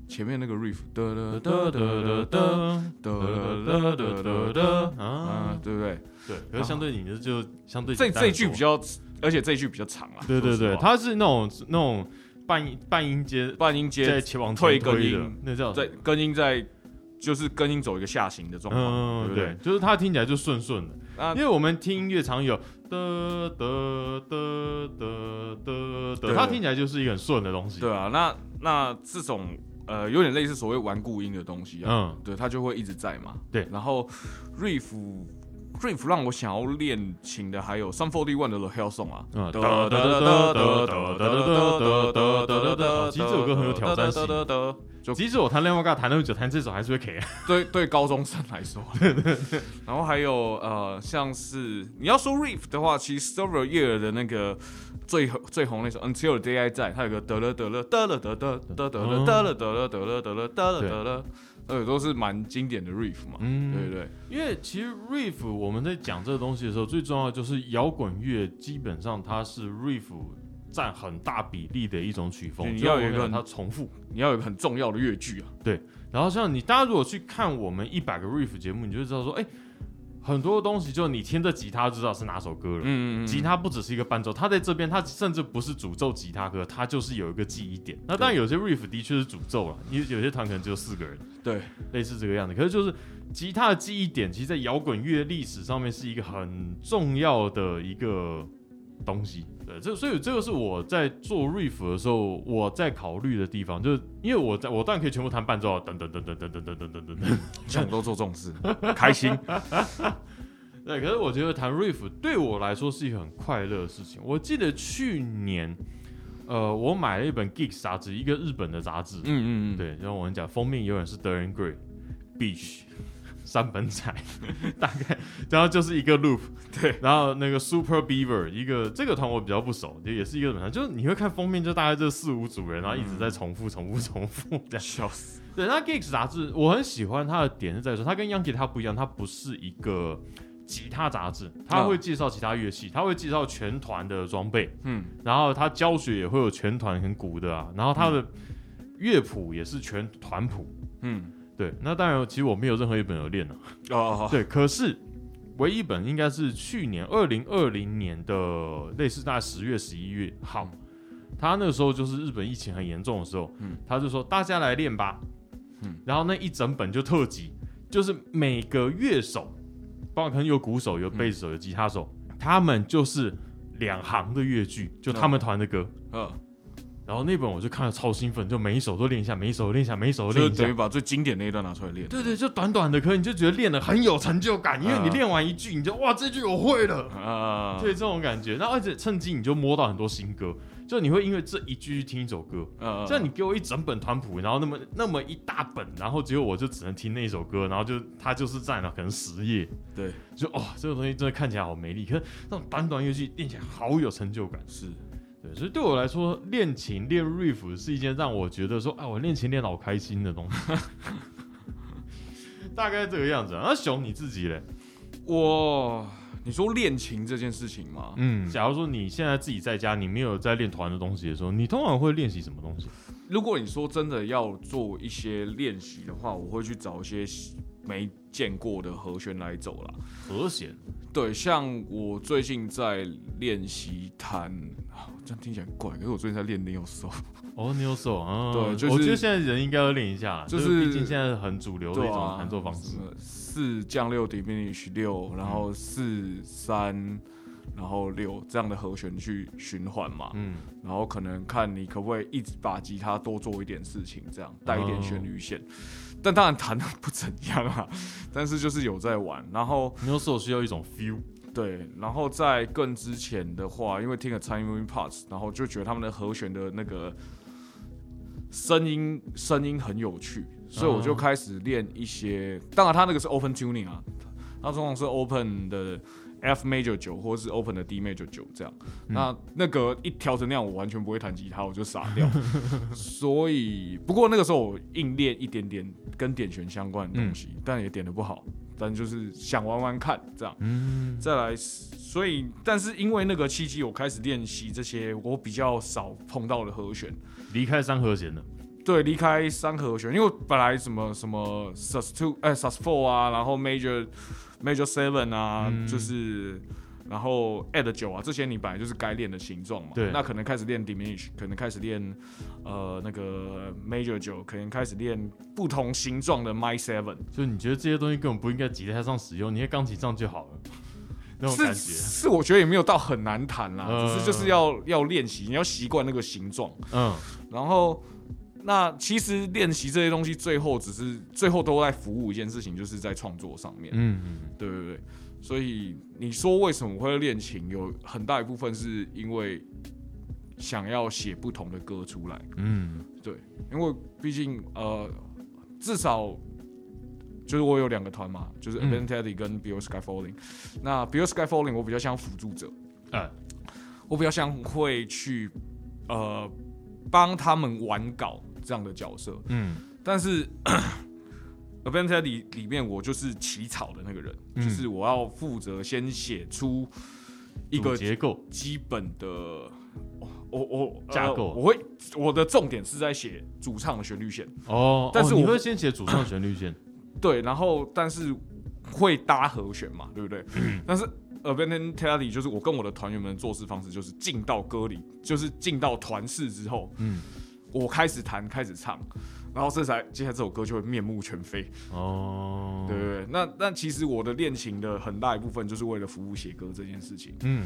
前面那个 riff，哒哒哒哒哒哒哒哒哒哒哒啊啊，，对不对？对，可是相对你的就相对这这一句比，较，而且这一句比较长啊。对对对，它是那种那种半音半音阶半音阶在前往退根推的音，那叫在更音在就是更音走一个下行的状况，嗯对对不对？，就是它听起来就顺顺的，啊因为我们听音乐常有哒哒哒哒哒哒，对它听起来就是一个很顺的东西，对啊，那那这种呃有点类似所谓顽固音的东西啊，嗯，对，它就会一直在嘛。对然后 riff riff 让我想要练琴的还有 Some Forty One 的 The Hell Song 啊，嗯，哒哒哒哒哒哒哒哒哒哒哒哒哒，其实这首歌很有挑战性，性。就即使我弹 Lemon God 弹那么久，弹这首还是会 K。对对高中生来说，然后还有呃，像是你要说 riff 的话，其实 Silver Year 的那个最最红那首 Until the Day I 在，它有个得了得了得了得得得得了得了得了得了得了得了得了，呃都是蛮经典的 riff 嘛，嗯对对因为其实 riff 我们在讲这个东西的时候，最重要的就是摇滚乐基本上它是 riff 占很大比例的一种曲风，你要有一个它重复。你要有一个很重要的乐句啊，对然后像你大家如果去看我们一百个 riff 节目，你就会知道说，哎，很多东西就你听着吉他就知道是哪首歌了。嗯嗯吉他不只是一个伴奏，它在这边，它甚至不是主奏吉他歌，它就是有一个记忆点。那当然有些 riff 的确是主奏了，因为有些团可能只有四个人，对，类似这个样子。可是就是吉他的记忆点，其实，在摇滚乐历史上面是一个很重要的一个东西。对，这所以这个是我在做 riff 的时候，我在考虑的地方，就是因为我在我当然可以全部弹伴奏，啊等等等等等等等等等等等。像我都做这种事，开心，对，可是我觉得弹 riff 对我来说是一个很快乐的事情。我记得去年，呃，我买了一本 Geek 杂志，一个日本的杂志，嗯嗯嗯，对，然后我跟你讲，封面永远是德仁 Gray Beach 山本彩，大概，然后就是一个 loop，对，然后那个 Super Beaver 一个这个团我比较不熟，就也是一个什么，就是你会看封面，就大概这四五组人，然后一直在重复、重复、重复这样。笑死，对，那 Geeks 杂志我很喜欢它的点是在说，它跟 Yankee 它不一样，它不是一个吉他杂志，它会介绍其他乐器，它会介绍全团的装备，嗯。然后它教学也会有全团很鼓的啊，然后它的乐谱也是全团谱。嗯，对，那当然，其实我没有任何一本有练了、哦哦，对，可是唯一一本应该是去年二零二零年的，类似大概十月、十一月。好，他那个时候就是日本疫情很严重的时候，嗯他就说大家来练吧，嗯然后那一整本就特辑，就是每个乐手，包括可能有鼓手、有贝斯手、有吉他手，他们就是两行的乐句，就他们团的歌。嗯，然后那本我就看了超兴奋，就每一首都练一下，每一首都练一下，每一首都练一下就等于。把最经典那一段拿出来练，对对，就短短的，可你就觉得练的很有成就感，因为你啊练完一句，你就哇，这句我会了，啊，对这种感觉。然后而且趁机你就摸到很多新歌，就你会因为这一句去听一首歌。嗯，像你给我一整本团谱，然后那么那么一大本，然后结果我就只能听那一首歌，然后就它就是占了可能十页，对，就哦，这个东西真的看起来好没力，可是那种短短乐句练起来好有成就感。是，对，所以对我来说，练琴练 riff 是一件让我觉得说，哎，我练琴练得好开心的东西。大概这个样子、啊。那熊你自己嘞？我，你说练琴这件事情吗？嗯，假如说你现在自己在家，你没有在练团的东西的时候，你通常会练习什么东西？如果你说真的要做一些练习的话，我会去找一些没见过的和弦来走啦。和弦，对，像我最近在练习弹，啊这样听起来很怪，可是我最近在练 neo soul，哦，你有手啊？对就是我觉得现在人应该要练一下，就就是毕竟现在很主流的一种弹奏方式四降六 diminish 六，然后四三，然后六这样的和弦去循环嘛，嗯，然后可能看你可不可以一直把吉他多做一点事情，这样带一点旋律线。但当然弹的不怎样啊，但是就是有在玩。然后你有手需要一种 feel。对，然后在更之前的话，因为听了 Tiny Moving Parts，然后就觉得他们的和弦的那个声音声音很有趣，所以我就哦开始练一些。当然，他那个是 Open Tuning 啊，他通常是 Open 的 F Major 九或者是 Open 的 D Major 九这样。那那个一调成那样，我完全不会弹吉他，我就傻掉。所以，不过那个时候我硬练一点点跟点弦相关的东西，但也点的不好。但就是想玩玩看这样，嗯，再来，所以但是因为那个契机，我开始练习这些我比较少碰到的和弦。离开三和弦的，对，离开三和弦，因为本来什么什么 sus two 哎 sus four 啊，然后 major major seven 啊，嗯就是然后 add 九啊，这些你本来就是该练的形状嘛。对那可能开始练 diminish，可能开始练呃那个 major 九，可能开始练不同形状的 my seven。就你觉得这些东西根本不应该吉他上使用，你在钢琴上就好了，那种感是觉。是，我觉得也没有到很难弹啦，嗯只是就是要要练习，你要习惯那个形状。嗯，然后，那其实练习这些东西，最后只是最后都在服务一件事情，就是在创作上面。嗯嗯，对对对，所以你说为什么会练琴，有很大一部分是因为想要写不同的歌出来。嗯，对，因为毕竟呃，至少就是我有两个团嘛，就是嗯。Aben Teddy 跟 Bill Skyfalling。那 Bill Skyfalling 我比较像辅助者，嗯，我比较像会去呃帮他们玩稿这样的角色。嗯。但是 Aben Teddy 里面我就是起草的那个人，嗯。就是我要负责先写出一个结构，基本的。我我架构。呃我会我的重点是在写主唱的旋律线，哦，但是我会先写主唱旋律线，对，然后但是会搭和弦嘛，对不对？嗯。但是 Abandon Teddy 就是我跟我的团员们的做事方式，就是进到歌里，就是进到团室之后，嗯，我开始弹，开始唱，然后这才接下来这首歌就会面目全非，哦，对不对？那那其实我的练琴的很大一部分就是为了服务写歌这件事情，嗯。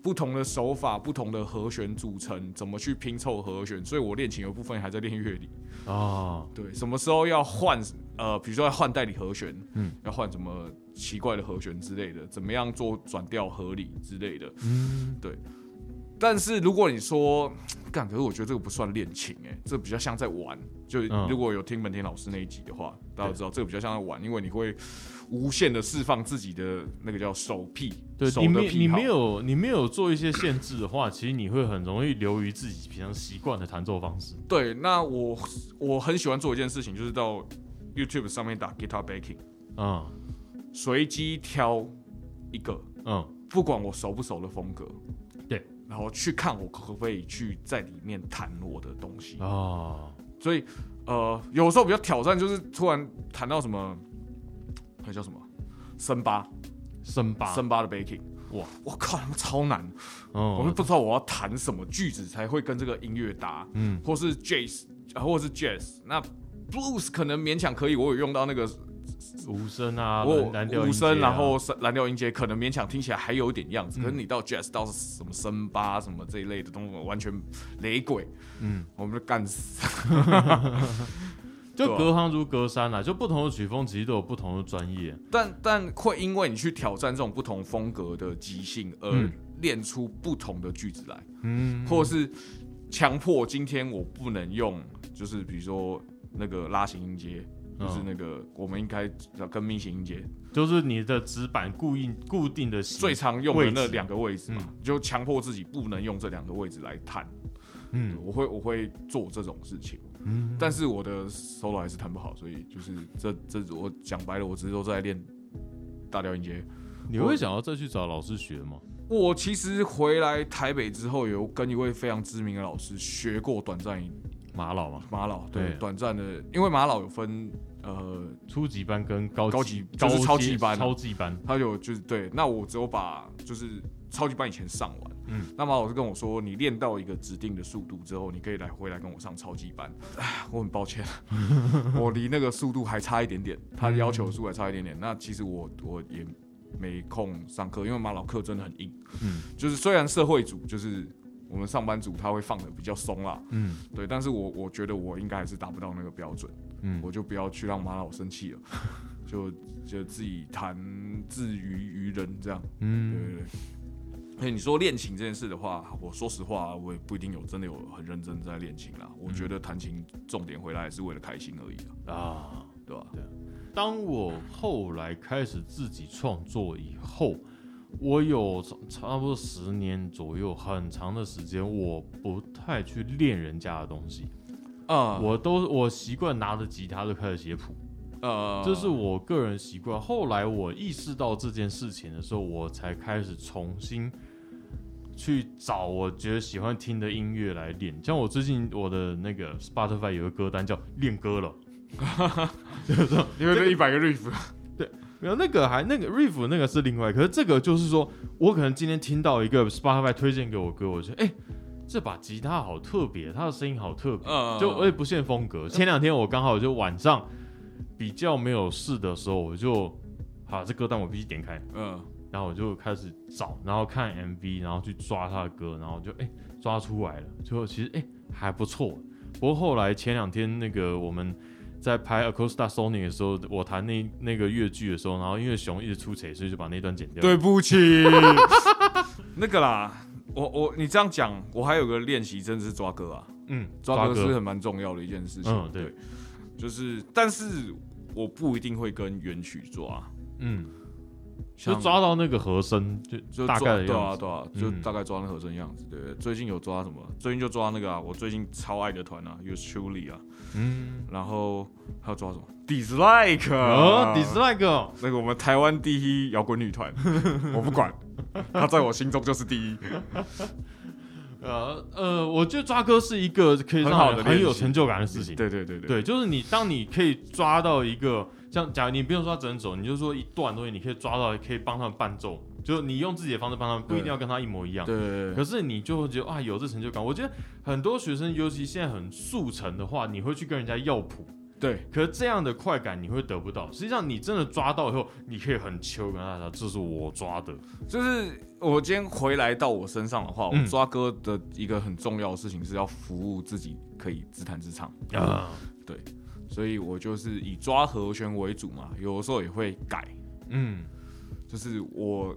不同的手法、不同的和弦组成，怎么去拼凑和弦，所以我练琴有部分还在练乐理。哦，对，什么时候要换呃，比如说要换代理和弦，嗯。嗯，要换什么奇怪的和弦之类的，怎么样做转调合理之类的。嗯但是如果你说 干，可是我觉得这个不算练琴，哎，这比较像在玩。就嗯如果有听本田老师那一集的话，大家都知道这个比较像在玩，因为你会无限的释放自己的那个叫手癖，对手你没你没有你没有做一些限制的话，其实你会很容易流于自己平常习惯的弹奏方式。对。那我我很喜欢做一件事情，就是到 YouTube 上面打 guitar backing，嗯。随机挑一个嗯。不管我熟不熟的风格，对，然后去看我可不可以去在里面弹我的东西。哦，所以呃，有时候比较挑战，就是突然谈到什么，那叫什么？森巴，森巴，森巴的 baking，哇，我靠，他妈超难，哦，我们不知道我要弹什么句子才会跟这个音乐搭，嗯。或是 jazz，呃或是 jazz，那 blues 可能勉强可以，我有用到那个无声啊，我蓝蓝调音阶无声，啊然后是蓝调音阶，可能勉强听起来还有一点样子。嗯可是你到 jazz 到什么森巴什么这一类的东西，完全雷鬼，嗯，我们就干死。就隔行如隔山啦，就不同的曲风其实都有不同的专业。但但会因为你去挑战这种不同风格的即兴，而嗯练出不同的句子来，嗯，或者是强迫今天我不能用，就是比如说那个拉型音阶。就是嗯那个，我们应该要跟密型音阶就是你的纸板固定固定的最常用的那两个位置嘛，就强迫自己不能用这两个位置来弹。嗯我会我会做这种事情，嗯，但是我的 solo 还是弹不好，所以就是这这我讲白了，我只是都在练大调音阶。你会想要再去找老师学吗？我其实回来台北之后，有跟一位非常知名的老师学过短暂马老嘛，马老，对对。短暂的，因为马老有分呃，初级班跟高高级高就是超级班啊。超级班，他有就是对，那我只有把就是超级班以前上完，嗯。嗯，那马老师跟我说，你练到一个指定的速度之后，你可以来回来跟我上超级班。唉，我很抱歉，我离那个速度还差一点点，他要求的速度还差一点点。那其实我我也没空上课，因为马老课真的很硬，嗯。就是虽然社会组就是我们上班族他会放的比较松啦，嗯对，但是我我觉得我应该还是达不到那个标准，嗯，我就不要去让马老生气了，就就自己谈自娱于人这样。嗯对对。对。哎你说练琴这件事的话，我说实话，我也不一定有真的有很认真在练琴啦。我觉得弹琴重点回来是为了开心而已啊，啊。对吧？对当我后来开始自己创作以后，我有差差不多十年左右很长的时间，我不太去练人家的东西，啊。我都我习惯拿着吉他就开始写谱，呃这是我个人习惯。后来我意识到这件事情的时候，我才开始重新去找我觉得喜欢听的音乐来练。像我最近我的那个 Spotify 有个歌单叫“练歌了”，就是因为这一百个 riff，没有那个还那个 riff 那个是另外，可是这个就是说我可能今天听到一个 Spotify 推荐给我歌，我觉得哎、这把吉他好特别，它的声音好特别，嗯就我也不限风格。前两天我刚好就晚上比较没有事的时候，我就好这歌单我必须点开，嗯然后我就开始找，然后看 MV，然后去抓他的歌，然后就哎、抓出来了，最后其实哎、还不错。不过后来前两天那个我们在拍 Acosta Sony 的时候，我弹那那个越剧的时候，然后因为熊一直出彩，所以就把那段剪掉。对，不起，那个啦，我我你这样讲，我还有个练习真的是抓歌啊，嗯，抓歌。是，很蛮重要的一件事情。嗯对。对，就是但是我不一定会跟原曲抓，嗯，就抓到那个和声，就就大概抓对啊。对啊，就嗯大概抓那和声样子。对对，最近有抓什么？最近就抓那个啊，我最近超爱的团啊，Use Truly 啊，嗯，然后还有抓什么？Dislike 哦啊，dislike，哦那个我们台湾第一摇滚女团，我不管，她在我心中就是第一。呃呃，我觉得抓歌是一个可以很好的很有成就感的事情。对对对对对，就是你当你可以抓到一个，像假如你不用说他整首，你就说一段东西，你可以抓到，可以帮他们伴奏，就你用自己的方式帮他们，不一定要跟他一模一样。对对可是你就会觉得啊，有这成就感。我觉得很多学生，尤其现在很速成的话，你会去跟人家要谱，对可是这样的快感你会得不到。实际上，你真的抓到以后，你可以很秋跟他说：“这是我抓的。就是我今天回来到我身上的话，嗯我抓歌的一个很重要的事情是要服务自己可以自弹自唱，啊，所以我就是以抓和弦为主嘛，有的时候也会改，嗯，就是我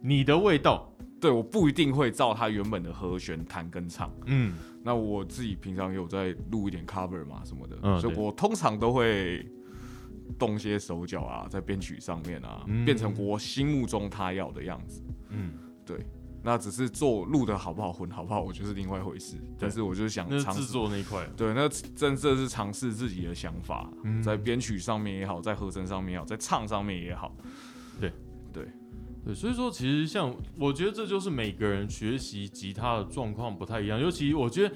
你的味道，对我不一定会照他原本的和弦弹跟唱，嗯。那我自己平常有在录一点 cover 嘛什么的，嗯所以我通常都会动些手脚啊，在编曲上面啊，嗯。变成我心目中他要的样子。嗯，那只是做录的好不好，混好不好，我就是另外一回事。但是我就是想尝试，做那一块。对，那真正是尝试自己的想法，嗯在编曲上面也好，在和声上面也好，在唱上面也好，对对对，所以说其实像我觉得这就是每个人学习吉他的状况不太一样，尤其我觉得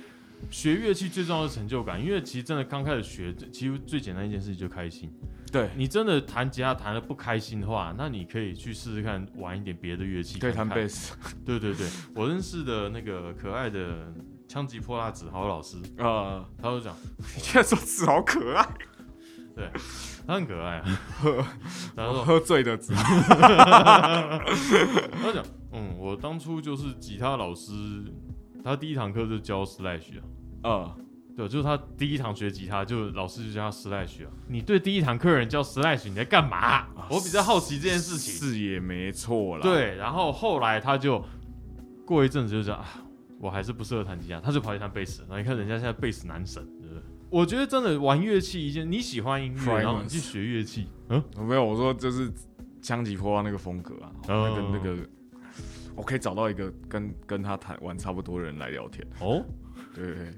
学乐器最重要的成就感，因为其实真的刚开始学，其实最简单一件事情就开心。对，你真的弹吉他弹的不开心的话，那你可以去试试看玩一点别的乐器，可以弹贝斯，对对对，我认识的那个可爱的枪击破蜡子豪老师，呃，他就讲，你现在说子豪可爱，对他很可爱啊，然后喝醉的子。豪，他讲，嗯，我当初就是吉他老师，他第一堂课就教 slash 啊，呃，对，就是他第一堂学吉他，就老师就叫他 slash 啊。你对第一堂客人叫 slash 你在干嘛？我比较好奇这件事情。是也没错啦。，对，然后后来他就过一阵子就讲啊，我还是不适合弹吉他，他就跑去弹贝斯。然后你看人家现在贝斯男神，对不对？我觉得真的玩乐器一件，你喜欢音乐，然后你去学乐器，嗯，没有，我说就是枪击破那个风格啊，哦那个那个，我可以找到一个跟跟他谈玩差不多的人来聊天。哦，对对对，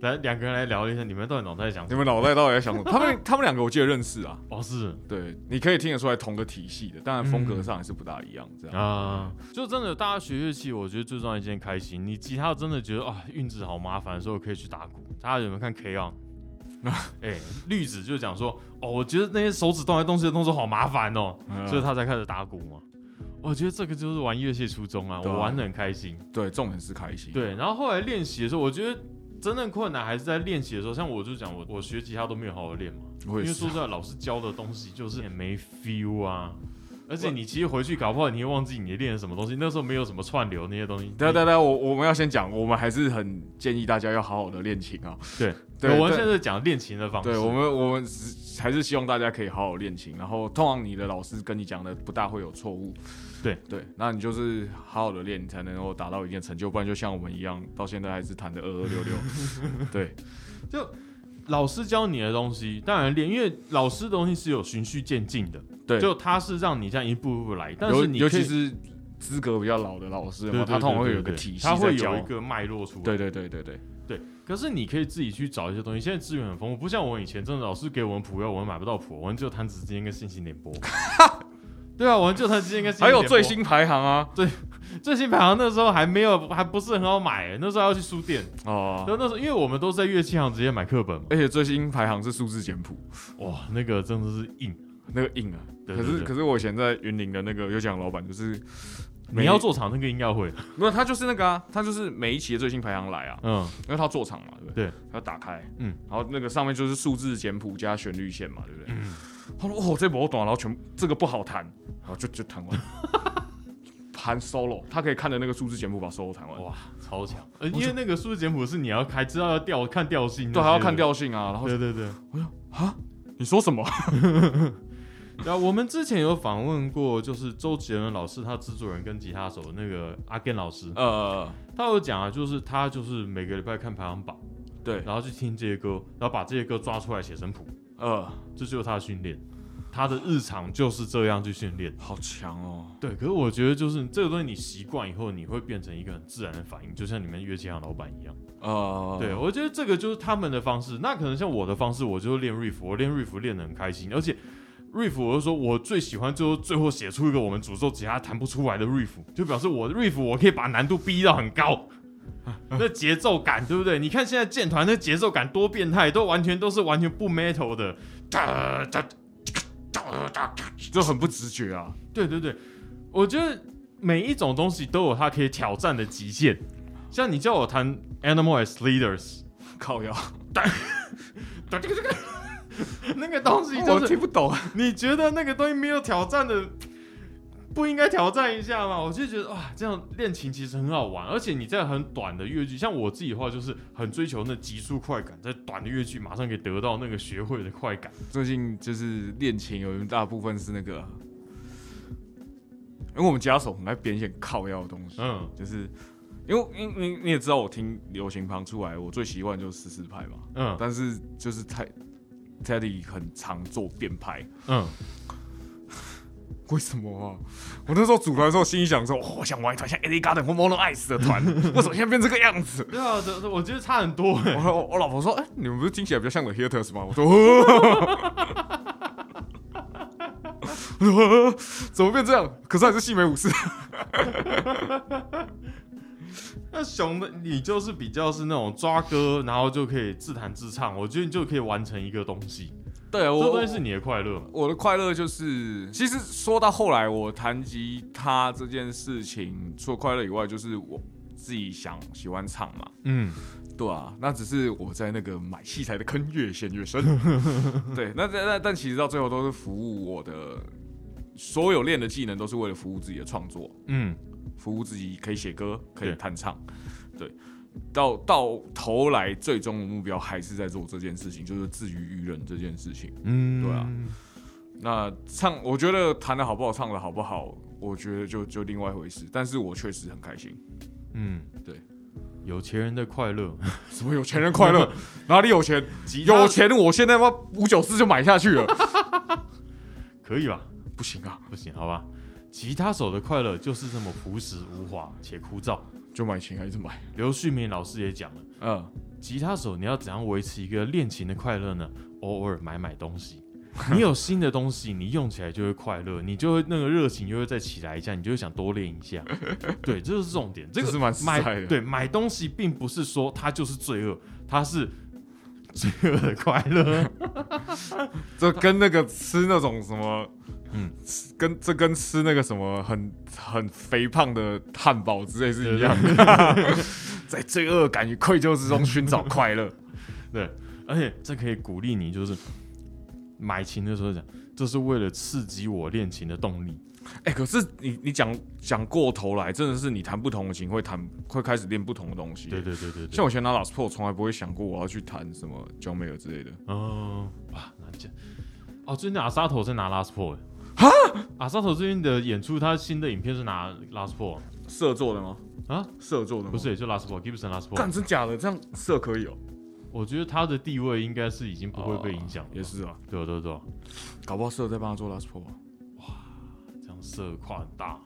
来两个人来聊一下，你们到底脑袋在想什么？你们脑袋到底在想什么？他们他们两个我记得认识啊，哦，是对，你可以听得出来同个体系的，当然风格上还是不大一样。这样，啊，就真的大家学乐器，我觉得最重要一件开心。你吉他真的觉得啊运指好麻烦的时候，可以去打鼓。大家有没有看 K on？哎、绿子就讲说，哦，我觉得那些手指动来动去的动作好麻烦哦，嗯所以他才开始打鼓嘛。我觉得这个就是玩乐器的初衷啊，对啊我玩的很开心。对，重点是开心。对，然后后来练习的时候，我觉得真正困难还是在练习的时候。像我就讲，我我学吉他都没有好好练嘛，因为说。实在，老师教的东西就是也没 feel 啊。而且你其实回去搞不好你会忘记你练了什么东西，那时候没有什么串流那些东西。对对对，我我们要先讲，我们还是很建议大家要好好的练琴啊。对，对对我们现在讲练琴的方式。对我们，我们还是希望大家可以好好练琴，然后通常你的老师跟你讲的不大会有错误。对对，那你就是好好的练，你才能够达到一定的成就，不然就像我们一样，到现在还是弹的二二六六。对就老师教你的东西，当然练，因为老师的东西是有循序渐进的，对，就他是让你这样一步一步来，但是你尤其是资格比较老的老师他通常会有一个体系他会有一个脉络出来。对对对对对，对，可是你可以自己去找一些东西。现在资源很丰富，不像我以前，真的老师给我们谱要我们买不到谱，我们就弹指之间跟信息联播。对啊，我们就弹指之间跟信息还有最新排行啊，对 最新排行那时候还没有，还不是很好买，那时候要去书店。哦，然后那时候因为我们都是在乐器行直接买课本嘛，而且最新排行是数字简谱，哇，那个真的是硬。那个硬啊。可是可是我以前在云林的那个有奖老板就是，你要做场那个音要会，没有他就是那个啊，他就是每一期的最新排行来啊，嗯，因为他做场嘛，对不对？对，他打开，嗯，然后那个上面就是数字简谱加旋律线嘛，对不对？嗯他说哦这波短，然后全部这个不好弹，然后就就弹完，弹 solo，他可以看着那个数字简谱把 solo 弹完，哇，超强。呃，因为那个数字简谱是你要开，知道要调看调性，对，还要看。调性啊，然后对对对，我说啊？你说什么？对啊，我们之前有访问过，就是周杰伦老师他制作人跟吉他手那个阿根老师，呃，他有讲啊，就是他就是每个礼拜看排行榜，对，然后去听这些歌，然后把这些歌抓出来写成谱，呃，这就是他的训练，他的日常就是这样去训练。好强哦。对，可是我觉得就是这个东西你习惯以后，你会变成一个很自然的反应，就像你们乐器行老板一样。呃，对，我觉得这个就是他们的方式。那可能像我的方式，我就练 riff，我练 riff 练得很开心，而且 riff 我就说我最喜欢最后最后写出一个我们诅咒吉他弹不出来的 riff，就表示我的 riff 我可以把难度逼到很高。那节奏感对不对？你看现在剑团那节奏感多变态，都完全都是完全不 metal 的，哒哒哒哒就很不直觉啊。对对对，我觉得每一种东西都有它可以挑战的极限。像你叫我弹 Animal as Leaders，靠腰，这个这个那个东西就我是听不懂。你觉得那个东西没有挑战的，不应该挑战一下吗？我就觉得哇，这样练琴其实很好玩，而且你在很短的乐句，像我自己的话，就是很追求那急速快感，在短的乐句马上可以得到那个学会的快感。最近就是练琴，有一大部分是那个，因为我们家手很爱编一些靠腰的东西，嗯。就是因为因你你也知道，我听流行旁出来，我最习惯就是十四拍嘛，嗯。但是就是泰 Teddy 很常做变拍，嗯，为什么啊？我那时候组团的时候，心里想说，哦我想玩一团像 Eddie Garden 或 Mono Ice 的团，为什么现在变这个样子？对啊，我觉得差很多哎、我老婆说，哎、你们不是听起来比较像 The Hitters 吗？我说，哦 我说哦怎么变这样？可是还是细眉武士。那熊的你就是比较是那种抓歌，然后就可以自弹自唱，我觉得你就可以完成一个东西，对我东西是你的快乐？我的快乐就是，其实说到后来，我弹吉他这件事情，除了快乐以外，就是我自己想喜欢唱嘛。嗯，对啊，那只是我在那个买器材的坑越陷越深。对，那但但但其实到最后都是服务我的所有练的技能，都是为了服务自己的创作，嗯，服务自己可以写歌，可以对弹唱。对，到到头来，最终的目标还是在做这件事情，就是自娱于人这件事情。嗯，对啊，那唱，我觉得弹的好不好，唱的好不好，我觉得就就另外一回事。但是我确实很开心。嗯，对，有钱人的快乐，什么有钱人快乐？哪里有钱？有钱，我现在妈五九四就买下去了。可以吧？不行啊，不行，好吧。吉他手的快乐就是这么朴实无华且枯燥。就买琴还是买。刘旭明老师也讲了，嗯，吉他手你要怎样维持一个练琴的快乐呢？偶尔买买东西，你有新的东西，你用起来就会快乐，你就会那个热情就会再起来一下，你就会想多练一下。对，这就是重点。这个是蛮实买在的对买东西，并不是说它就是罪恶，它是罪恶的快乐。这跟那个吃那种什么，嗯嗯，跟这跟吃那个什么很很肥胖的汉堡之类是一样的，在罪恶感与愧疚之中寻找快乐。对，而且这可以鼓励你，就是买琴的时候讲，这是为了刺激我练琴的动力。哎、可是你你讲讲过头来，真的是你弹不同的琴会弹会开始练不同的东西。对对对对对，像我以前拿 Last Pro，从来不会想过我要去弹什么 John Mayer 之类的。哦，哇，那这哦，最近阿沙头在拿 Last Pro 哈，阿萨头最近的演出，他新的影片是拿 Last 色做的吗？啊，色做的吗？不，是，也就 Last Pro，Gibson Last 干 Pro。真假的？这样色可以哦、我觉得他的地位应该是已经不会被影响也是啊，对对对，搞不好色在帮他做 Last Pro 啊。这样色跨很大，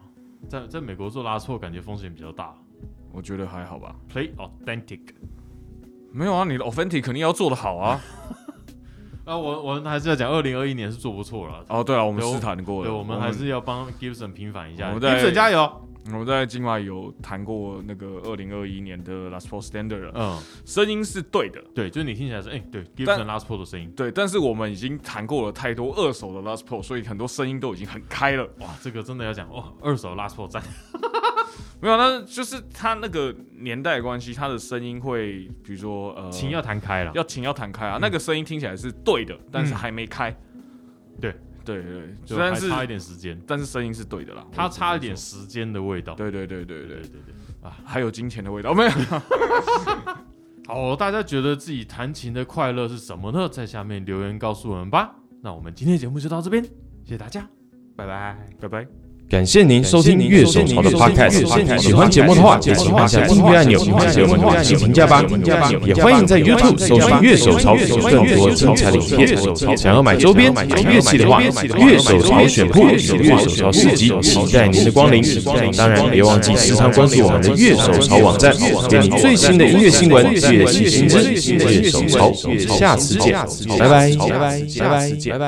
在在美国做 Last Pro 感觉风险比较大。我觉得还好吧。Play Authentic 没有啊，你的 Authentic 肯定要做的好啊。啊，我我还是要讲，二零二一年是做不错了。哦，对啊，我们试弹过了。对，我们还是要帮 Gibson 平反一下我们在，Gibson 加油。我们在境外有谈过那个二零二一年的 Last Pro Standard，了嗯，声音是对的，对，就是你听起来是，哎、对，Gibson Last Pro 的声音，对，但是我们已经谈过了太多二手的 Last Pro，所以很多声音都已经很开了。哇，这个真的要讲哦，二手 Last Pro 赞，没有，那就是他那个年代的关系，他的声音会，比如说呃，琴要弹开了，要琴要弹开啊，那个声音听起来是对的，但是还没开。对对对，就虽然是差一点时间，但是声音是对的啦，他差一点时间的味道。对对对对对对，对对。还有金钱的味道没有？好，大家觉得自己弹琴的快乐是什么呢？在下面留言告诉我们吧。那我们今天的节目就到这边，谢谢大家，拜拜，拜拜。感谢您收听乐手潮的 Podcast。喜欢节目的话，请按下订阅按钮，并给我们五星评价吧。也欢迎在 YouTube 搜寻乐手潮，有更多精彩的影片。想要买周边、买乐器的话，乐手潮选铺有乐手潮市集，期待您的光临。当然，别忘记时常关注我们的乐手潮网站，给你最新的音乐新闻、乐器新知。乐手潮，下次见，拜拜，拜拜，拜拜，拜拜。